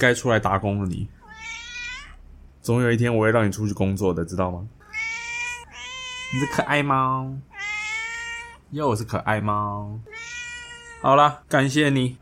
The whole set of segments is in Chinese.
该出来打工了你，总有一天我会让你出去工作的，知道吗？你是可爱猫，又是可爱猫。好啦，感谢你。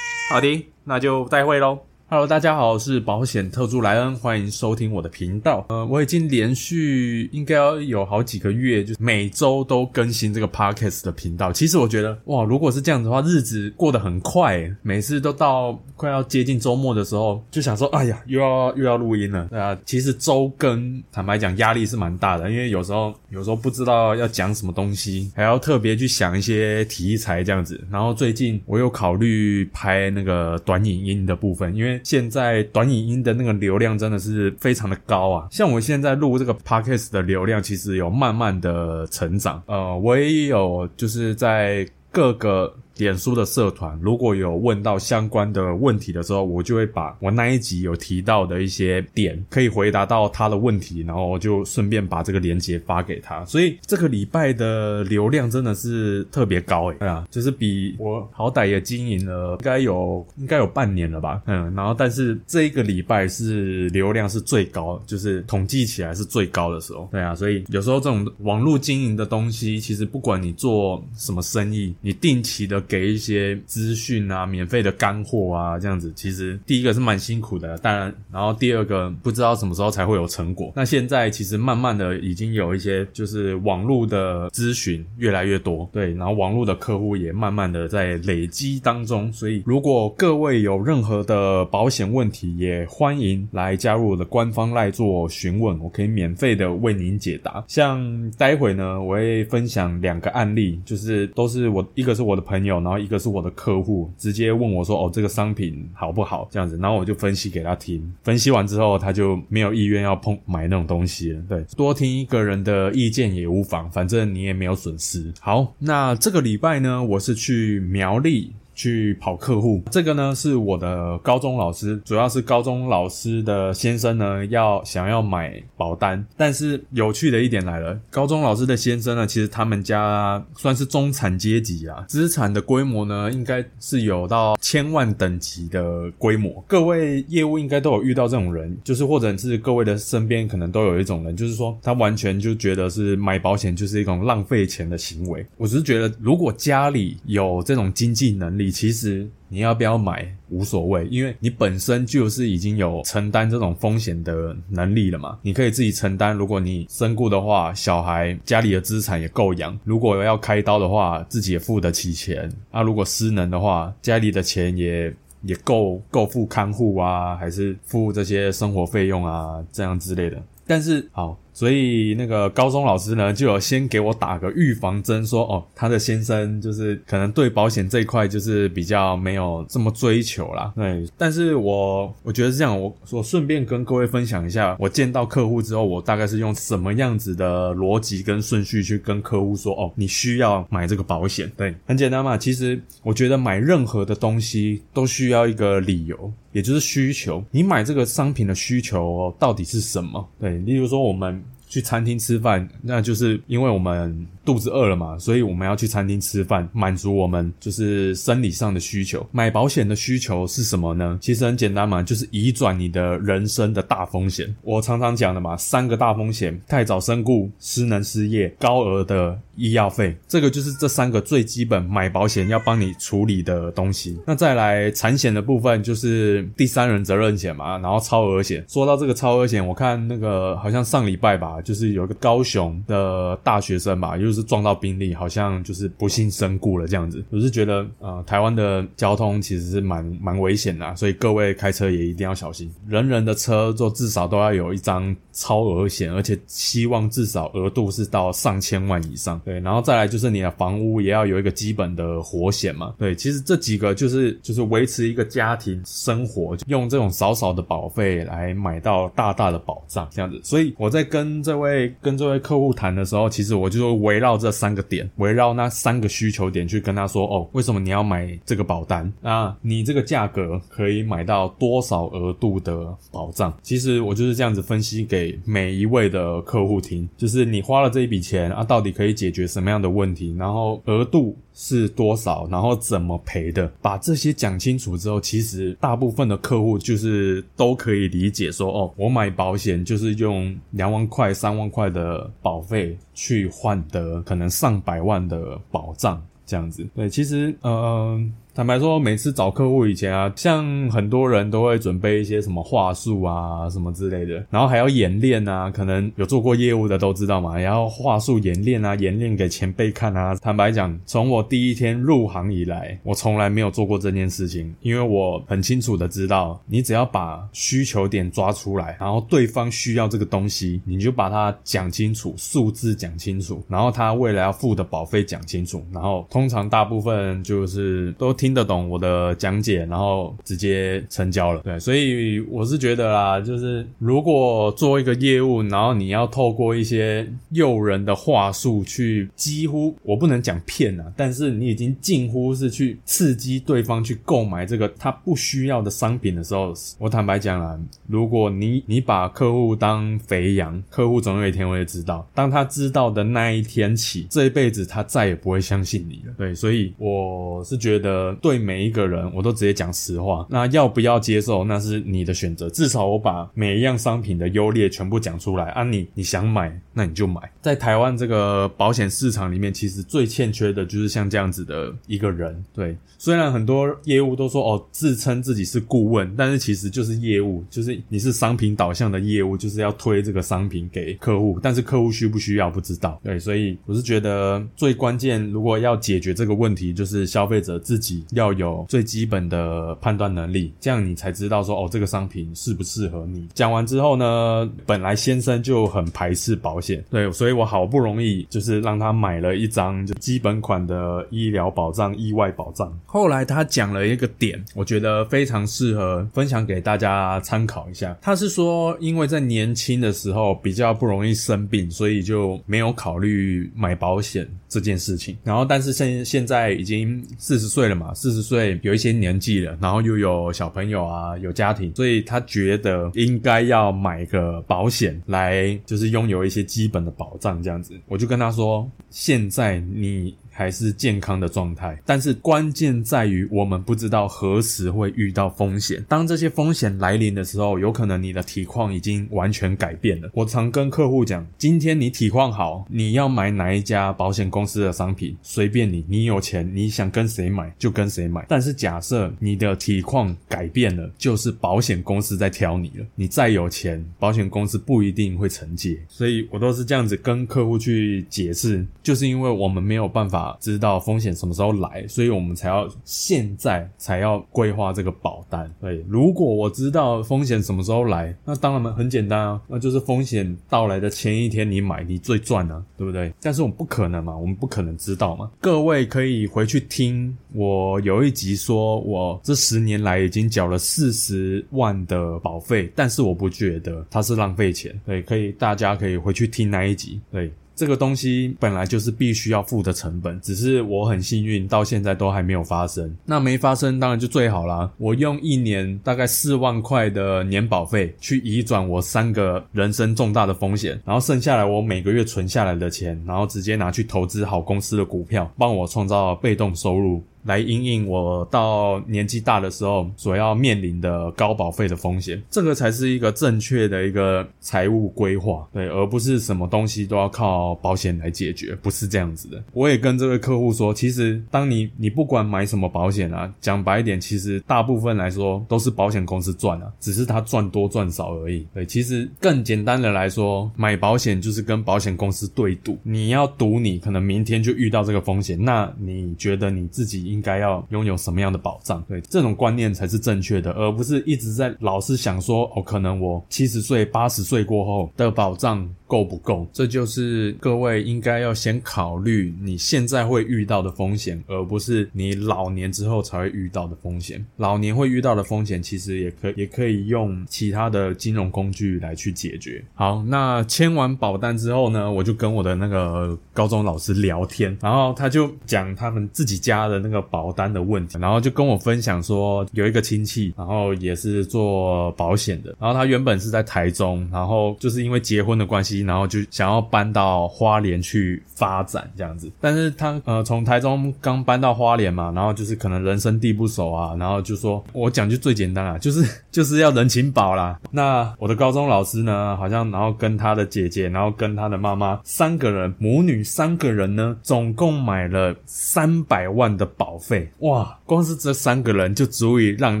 好的，那就再会喽。Hello，大家好，我是保险特助莱恩，欢迎收听我的频道。呃，我已经连续应该要有好几个月，就是每周都更新这个 podcast 的频道。其实我觉得，哇，如果是这样子的话，日子过得很快。每次都到快要接近周末的时候，就想说，哎呀，又要又要录音了。对啊，其实周更，坦白讲，压力是蛮大的，因为有时候有时候不知道要讲什么东西，还要特别去想一些题材这样子。然后最近我又考虑拍那个短影音的部分，因为现在短影音的那个流量真的是非常的高啊！像我现在录这个 podcast 的流量，其实有慢慢的成长。呃，我也有就是在各个。脸书的社团，如果有问到相关的问题的时候，我就会把我那一集有提到的一些点，可以回答到他的问题，然后我就顺便把这个链接发给他。所以这个礼拜的流量真的是特别高诶，对啊，就是比我好歹也经营了，应该有应该有半年了吧，嗯，然后但是这一个礼拜是流量是最高，就是统计起来是最高的时候，对啊，所以有时候这种网络经营的东西，其实不管你做什么生意，你定期的。给一些资讯啊，免费的干货啊，这样子，其实第一个是蛮辛苦的，当然，然后第二个不知道什么时候才会有成果。那现在其实慢慢的已经有一些就是网络的咨询越来越多，对，然后网络的客户也慢慢的在累积当中。所以如果各位有任何的保险问题，也欢迎来加入我的官方来做询问，我可以免费的为您解答。像待会呢，我会分享两个案例，就是都是我一个是我的朋友。然后一个是我的客户直接问我说：“哦，这个商品好不好？”这样子，然后我就分析给他听。分析完之后，他就没有意愿要碰买那种东西了。对，多听一个人的意见也无妨，反正你也没有损失。好，那这个礼拜呢，我是去苗栗。去跑客户，这个呢是我的高中老师，主要是高中老师的先生呢要想要买保单，但是有趣的一点来了，高中老师的先生呢，其实他们家算是中产阶级啊，资产的规模呢应该是有到千万等级的规模。各位业务应该都有遇到这种人，就是或者是各位的身边可能都有一种人，就是说他完全就觉得是买保险就是一种浪费钱的行为。我只是觉得，如果家里有这种经济能力。其实你要不要买无所谓，因为你本身就是已经有承担这种风险的能力了嘛。你可以自己承担，如果你身故的话，小孩家里的资产也够养；如果要开刀的话，自己也付得起钱。啊，如果失能的话，家里的钱也也够够付看护啊，还是付这些生活费用啊，这样之类的。但是好。所以那个高中老师呢，就有先给我打个预防针，说哦，他的先生就是可能对保险这一块就是比较没有这么追求啦。对，但是我我觉得是这样，我我顺便跟各位分享一下，我见到客户之后，我大概是用什么样子的逻辑跟顺序去跟客户说，哦，你需要买这个保险。对，很简单嘛。其实我觉得买任何的东西都需要一个理由，也就是需求。你买这个商品的需求到底是什么？对，例如说我们。去餐厅吃饭，那就是因为我们肚子饿了嘛，所以我们要去餐厅吃饭，满足我们就是生理上的需求。买保险的需求是什么呢？其实很简单嘛，就是移转你的人生的大风险。我常常讲的嘛，三个大风险：太早身故、失能失业、高额的。医药费，这个就是这三个最基本买保险要帮你处理的东西。那再来产险的部分就是第三人责任险嘛，然后超额险。说到这个超额险，我看那个好像上礼拜吧，就是有一个高雄的大学生吧，又是撞到宾利，好像就是不幸身故了这样子。我是觉得呃，台湾的交通其实是蛮蛮危险的，所以各位开车也一定要小心。人人的车就至少都要有一张超额险，而且希望至少额度是到上千万以上。对，然后再来就是你的房屋也要有一个基本的活险嘛。对，其实这几个就是就是维持一个家庭生活，用这种少少的保费来买到大大的保障这样子。所以我在跟这这位跟这位客户谈的时候，其实我就围绕这三个点，围绕那三个需求点去跟他说：哦，为什么你要买这个保单？啊，你这个价格可以买到多少额度的保障？其实我就是这样子分析给每一位的客户听，就是你花了这一笔钱啊，到底可以解决什么样的问题？然后额度是多少？然后怎么赔的？把这些讲清楚之后，其实大部分的客户就是都可以理解说：哦，我买保险就是用两万块、三万块的保费去换得可能上百万的保障，这样子。对，其实嗯。坦白说，每次找客户以前啊，像很多人都会准备一些什么话术啊，什么之类的，然后还要演练啊。可能有做过业务的都知道嘛，然后话术演练啊，演练给前辈看啊。坦白讲，从我第一天入行以来，我从来没有做过这件事情，因为我很清楚的知道，你只要把需求点抓出来，然后对方需要这个东西，你就把它讲清楚，数字讲清楚，然后他未来要付的保费讲清楚，然后通常大部分就是都。听得懂我的讲解，然后直接成交了。对，所以我是觉得啦，就是如果做一个业务，然后你要透过一些诱人的话术去，几乎我不能讲骗啊，但是你已经近乎是去刺激对方去购买这个他不需要的商品的时候，我坦白讲啊，如果你你把客户当肥羊，客户总有一天会知道，当他知道的那一天起，这一辈子他再也不会相信你了。对，所以我是觉得。对每一个人，我都直接讲实话。那要不要接受，那是你的选择。至少我把每一样商品的优劣全部讲出来啊！你你想买，那你就买。在台湾这个保险市场里面，其实最欠缺的就是像这样子的一个人。对，虽然很多业务都说哦，自称自己是顾问，但是其实就是业务，就是你是商品导向的业务，就是要推这个商品给客户。但是客户需不需要不知道。对，所以我是觉得最关键，如果要解决这个问题，就是消费者自己。要有最基本的判断能力，这样你才知道说哦，这个商品适不适合你。讲完之后呢，本来先生就很排斥保险，对，所以我好不容易就是让他买了一张就基本款的医疗保障、意外保障。后来他讲了一个点，我觉得非常适合分享给大家参考一下。他是说，因为在年轻的时候比较不容易生病，所以就没有考虑买保险这件事情。然后，但是现现在已经四十岁了嘛。四十岁有一些年纪了，然后又有小朋友啊，有家庭，所以他觉得应该要买个保险来，就是拥有一些基本的保障这样子。我就跟他说，现在你。还是健康的状态，但是关键在于我们不知道何时会遇到风险。当这些风险来临的时候，有可能你的体况已经完全改变了。我常跟客户讲，今天你体况好，你要买哪一家保险公司的商品，随便你，你有钱，你想跟谁买就跟谁买。但是假设你的体况改变了，就是保险公司在挑你了。你再有钱，保险公司不一定会承接。所以我都是这样子跟客户去解释，就是因为我们没有办法法。知道风险什么时候来，所以我们才要现在才要规划这个保单。对，如果我知道风险什么时候来，那当然很简单啊，那就是风险到来的前一天你买，你最赚啊，对不对？但是我们不可能嘛，我们不可能知道嘛。各位可以回去听我有一集说，我这十年来已经缴了四十万的保费，但是我不觉得它是浪费钱。对，可以，大家可以回去听那一集。对。这个东西本来就是必须要付的成本，只是我很幸运，到现在都还没有发生。那没发生当然就最好啦。我用一年大概四万块的年保费去移转我三个人生重大的风险，然后剩下来我每个月存下来的钱，然后直接拿去投资好公司的股票，帮我创造被动收入。来因应我到年纪大的时候所要面临的高保费的风险，这个才是一个正确的一个财务规划，对，而不是什么东西都要靠保险来解决，不是这样子的。我也跟这位客户说，其实当你你不管买什么保险啊，讲白一点，其实大部分来说都是保险公司赚啊，只是他赚多赚少而已。对，其实更简单的来说，买保险就是跟保险公司对赌，你要赌你可能明天就遇到这个风险，那你觉得你自己应该要拥有什么样的保障？对，这种观念才是正确的，而不是一直在老是想说，哦，可能我七十岁、八十岁过后的保障够不够？这就是各位应该要先考虑你现在会遇到的风险，而不是你老年之后才会遇到的风险。老年会遇到的风险，其实也可也可以用其他的金融工具来去解决。好，那签完保单之后呢，我就跟我的那个高中老师聊天，然后他就讲他们自己家的那个保单的问题，然后就跟我分享说，有一个亲戚，然后也是做保险的，然后他原本是在台中，然后就是因为结婚的关系，然后就想要搬到花莲去发展这样子，但是他呃从台中刚搬到花莲嘛，然后就是可能人生地不熟啊，然后就说我讲就最简单啊，就是就是要人情保啦。那我的高中老师呢，好像然后跟他的姐姐，然后跟他的妈妈三个人母女三个人呢，总共买了三百万的保费，哇，光是这三个人就足以让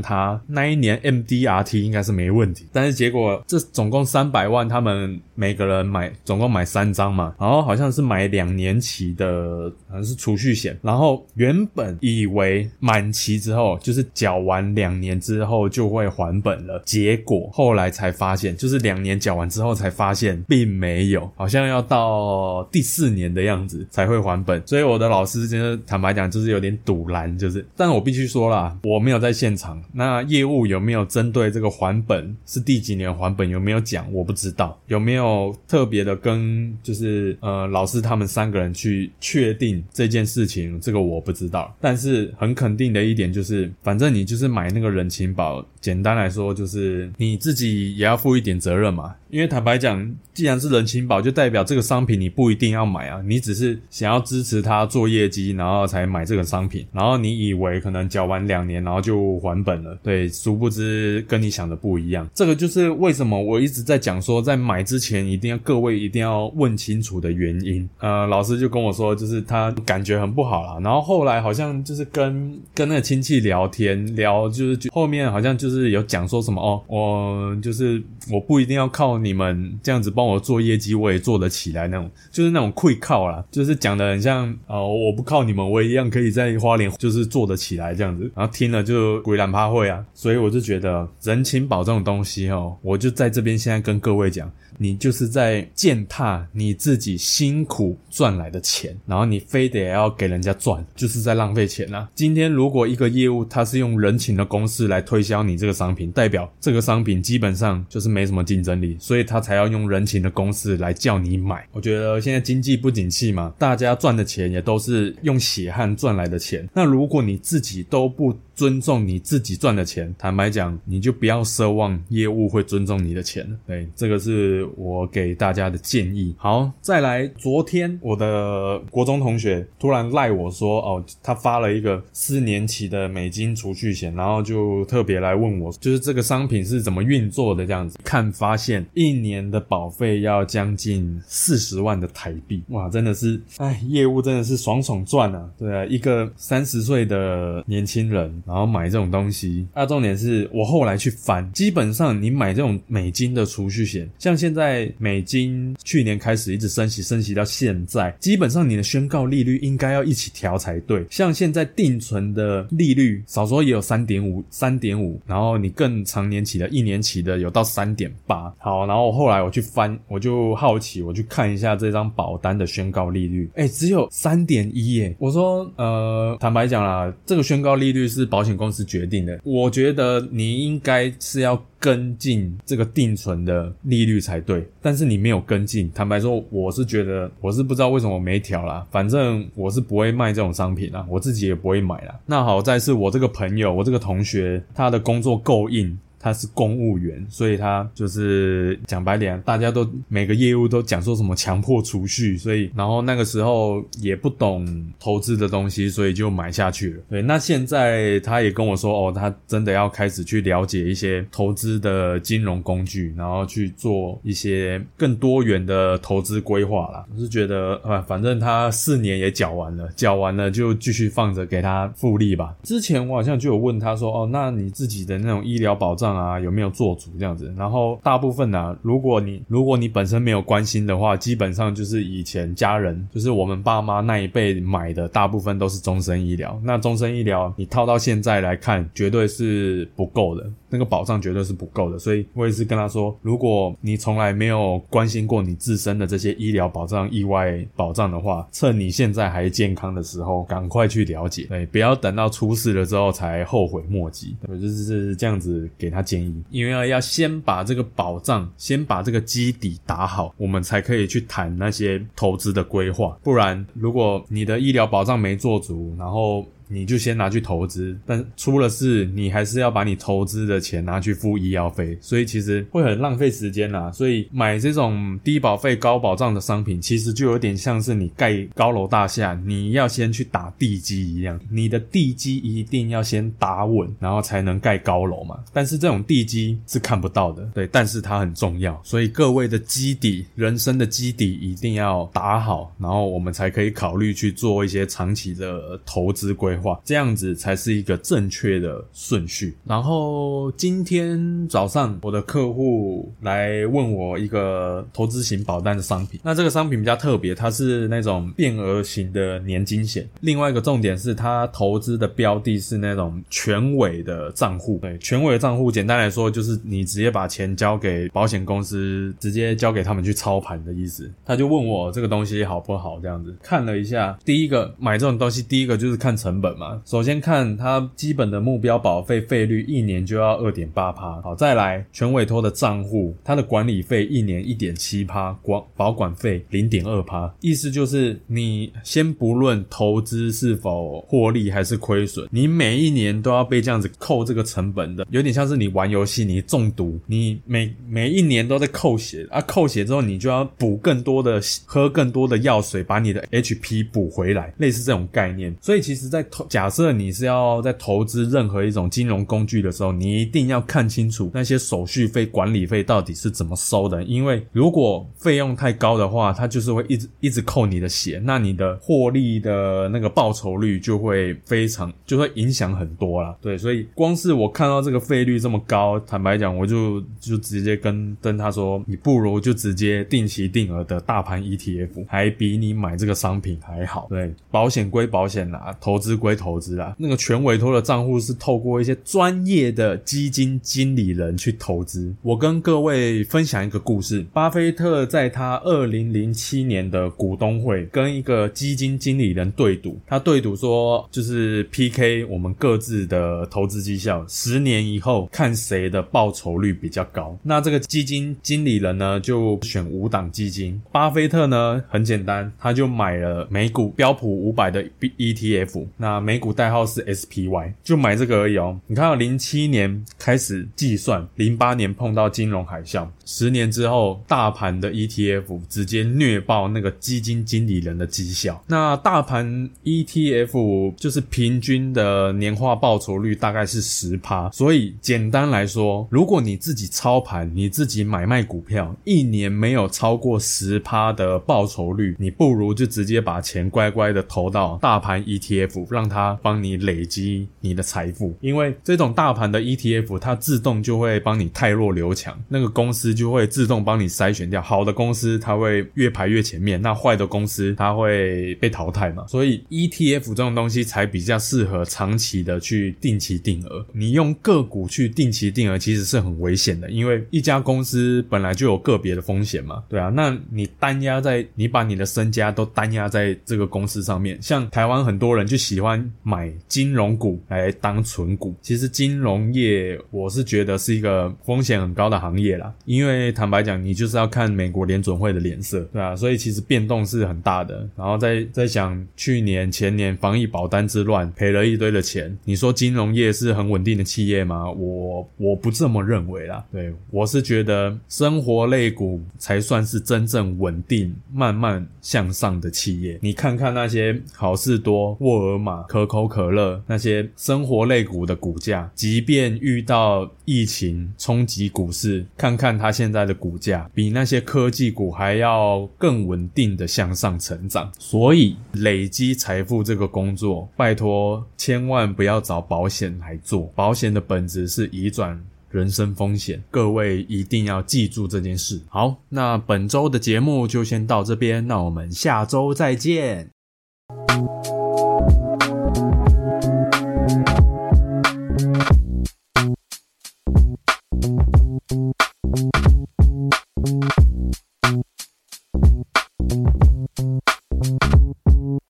他那一年 MDRT 应该是没问题。但是结果这总共三百万，他们每个人买总共买三张嘛，然后好像是买两年期的，好像是储蓄险，然后原本以为满期之后就是缴完两年之后就会还本了，结果后来才发现，就是两年缴完之后才发现并没有，好像要到第四年的样子才会还本。所以我的老师真的坦白讲，就是有点堵拦，就是，但我必须说啦，我没有在现场，那业务有没有针对这个还本是第几年还本有没有讲，我不知道，有没有特特别的跟就是呃老师他们三个人去确定这件事情，这个我不知道。但是很肯定的一点就是，反正你就是买那个人情保，简单来说就是你自己也要负一点责任嘛。因为坦白讲，既然是人情保，就代表这个商品你不一定要买啊，你只是想要支持他做业绩，然后才买这个商品。然后你以为可能缴完两年，然后就还本了，对，殊不知跟你想的不一样。这个就是为什么我一直在讲说，在买之前一定要各位一定要问清楚的原因。呃，老师就跟我说，就是他感觉很不好啦。然后后来好像就是跟跟那个亲戚聊天聊，就是后面好像就是有讲说什么哦，我就是我不一定要靠你们这样子帮我做业绩，我也做得起来那种，就是那种愧靠啦，就是讲的很像哦，我不靠你们，我也一样可以在花莲就是做得起来这样子。然后听了就鬼懒趴会啊，所以我就觉得人情保这种东西哦，我就在这边现在跟各位讲。你就是在践踏你自己辛苦赚来的钱，然后你非得要给人家赚，就是在浪费钱啊！今天如果一个业务它是用人情的公式来推销你这个商品，代表这个商品基本上就是没什么竞争力，所所以他才要用人情的公式来叫你买。我觉得现在经济不景气嘛，大家赚的钱也都是用血汗赚来的钱。那如果你自己都不尊重你自己赚的钱，坦白讲，你就不要奢望业务会尊重你的钱了。对，这个是我给大家的建议。好，再来，昨天我的国中同学突然赖我说，哦，他发了一个四年期的美金储蓄险，然后就特别来问我，就是这个商品是怎么运作的这样子。看发现一年的保费要将近四十万的台币，哇，真的是，哎，业务真的是爽爽赚啊！对啊，一个三十岁的年轻人。然后买这种东西，那重点是我后来去翻，基本上你买这种美金的储蓄险，像现在美金去年开始一直升息，升息到现在，基本上你的宣告利率应该要一起调才对。像现在定存的利率，少说也有三点五，三点五，然后你更长年期的，一年期的有到三点八。好，然后后来我去翻，我就好奇，我去看一下这张保单的宣告利率，哎，只有三点一耶。我说，呃，坦白讲啦，这个宣告利率是。保险公司决定的，我觉得你应该是要跟进这个定存的利率才对，但是你没有跟进。坦白说，我是觉得我是不知道为什么没调啦，反正我是不会卖这种商品啦，我自己也不会买啦。那好在是我这个朋友，我这个同学，他的工作够硬。他是公务员，所以他就是讲白点，大家都每个业务都讲说什么强迫储蓄，所以然后那个时候也不懂投资的东西，所以就买下去了。对，那现在他也跟我说，哦，他真的要开始去了解一些投资的金融工具，然后去做一些更多元的投资规划啦。我是觉得，啊，反正他四年也缴完了，缴完了就继续放着给他复利吧。之前我好像就有问他说，哦，那你自己的那种医疗保障啊，有没有做足这样子？然后大部分呢，如果你如果你本身没有关心的话，基本上就是以前家人，就是我们爸妈那一辈买的，大部分都是终身医疗。那终身医疗你套到现在来看，绝对是不够的。那个保障绝对是不够的，所以我也是跟他说，如果你从来没有关心过你自身的这些医疗保障、意外保障的话，趁你现在还健康的时候，赶快去了解，对，不要等到出事了之后才后悔莫及。我就是这样子给他建议，因为要先把这个保障，先把这个基底打好，我们才可以去谈那些投资的规划。不然，如果你的医疗保障没做足，然后你就先拿去投资，但出了事，你还是要把你投资的钱拿去付医药费，所以其实会很浪费时间啦。所以买这种低保费高保障的商品，其实就有点像是你盖高楼大厦，你要先去打地基一样，你的地基一定要先打稳，然后才能盖高楼嘛。但是这种地基是看不到的，对，但是它很重要，所以各位的基底，人生的基底一定要打好，然后我们才可以考虑去做一些长期的投资规划。这样子才是一个正确的顺序。然后今天早上我的客户来问我一个投资型保单的商品，那这个商品比较特别，它是那种变额型的年金险。另外一个重点是，它投资的标的是那种全委的账户。对，全委的账户，简单来说就是你直接把钱交给保险公司，直接交给他们去操盘的意思。他就问我这个东西好不好？这样子看了一下，第一个买这种东西，第一个就是看成。本嘛，首先看它基本的目标保费费率一年就要二点八趴，好，再来全委托的账户，它的管理费一年一点七趴，管保管费零点二趴，意思就是你先不论投资是否获利还是亏损，你每一年都要被这样子扣这个成本的，有点像是你玩游戏你中毒，你每每一年都在扣血啊，扣血之后你就要补更多的喝更多的药水，把你的 HP 补回来，类似这种概念，所以其实在投。假设你是要在投资任何一种金融工具的时候，你一定要看清楚那些手续费、管理费到底是怎么收的。因为如果费用太高的话，它就是会一直一直扣你的血，那你的获利的那个报酬率就会非常就会影响很多啦。对，所以光是我看到这个费率这么高，坦白讲，我就就直接跟跟他说，你不如就直接定期定额的大盘 ETF，还比你买这个商品还好。对，保险归保险啦，投资归。投资啊，那个全委托的账户是透过一些专业的基金经理人去投资。我跟各位分享一个故事：巴菲特在他二零零七年的股东会跟一个基金经理人对赌，他对赌说就是 PK 我们各自的投资绩效，十年以后看谁的报酬率比较高。那这个基金经理人呢就选五档基金，巴菲特呢很简单，他就买了美股标普五百的 ETF。那啊美股代号是 SPY，就买这个而已哦。你看到零七年开始计算，零八年碰到金融海啸，十年之后，大盘的 ETF 直接虐爆那个基金经理人的绩效。那大盘 ETF 就是平均的年化报酬率大概是十趴。所以简单来说，如果你自己操盘，你自己买卖股票，一年没有超过十趴的报酬率，你不如就直接把钱乖乖的投到大盘 ETF，让它帮你累积你的财富，因为这种大盘的 ETF，它自动就会帮你汰弱留强，那个公司就会自动帮你筛选掉好的公司，它会越排越前面，那坏的公司它会被淘汰嘛。所以 ETF 这种东西才比较适合长期的去定期定额。你用个股去定期定额其实是很危险的，因为一家公司本来就有个别的风险嘛，对啊，那你单压在你把你的身家都单压在这个公司上面，像台湾很多人就喜欢。欢买金融股来当存股。其实金融业我是觉得是一个风险很高的行业啦，因为坦白讲，你就是要看美国联准会的脸色，对啊，所以其实变动是很大的。然后再再想去年前年防疫保单之乱赔了一堆的钱，你说金融业是很稳定的企业吗？我我不这么认为啦。对我是觉得生活类股才算是真正稳定、慢慢向上的企业。你看看那些好事多、沃尔玛、可口可乐那些生活类股的股价，即便遇到疫情冲击股市，看看它现在的股价，比那些科技股还要更稳定的向上成长。所以累积财富这个工作，拜托千万不要找保险来做，保险的本质是移转。人身风险，各位一定要记住这件事。好，那本周的节目就先到这边，那我们下周再见。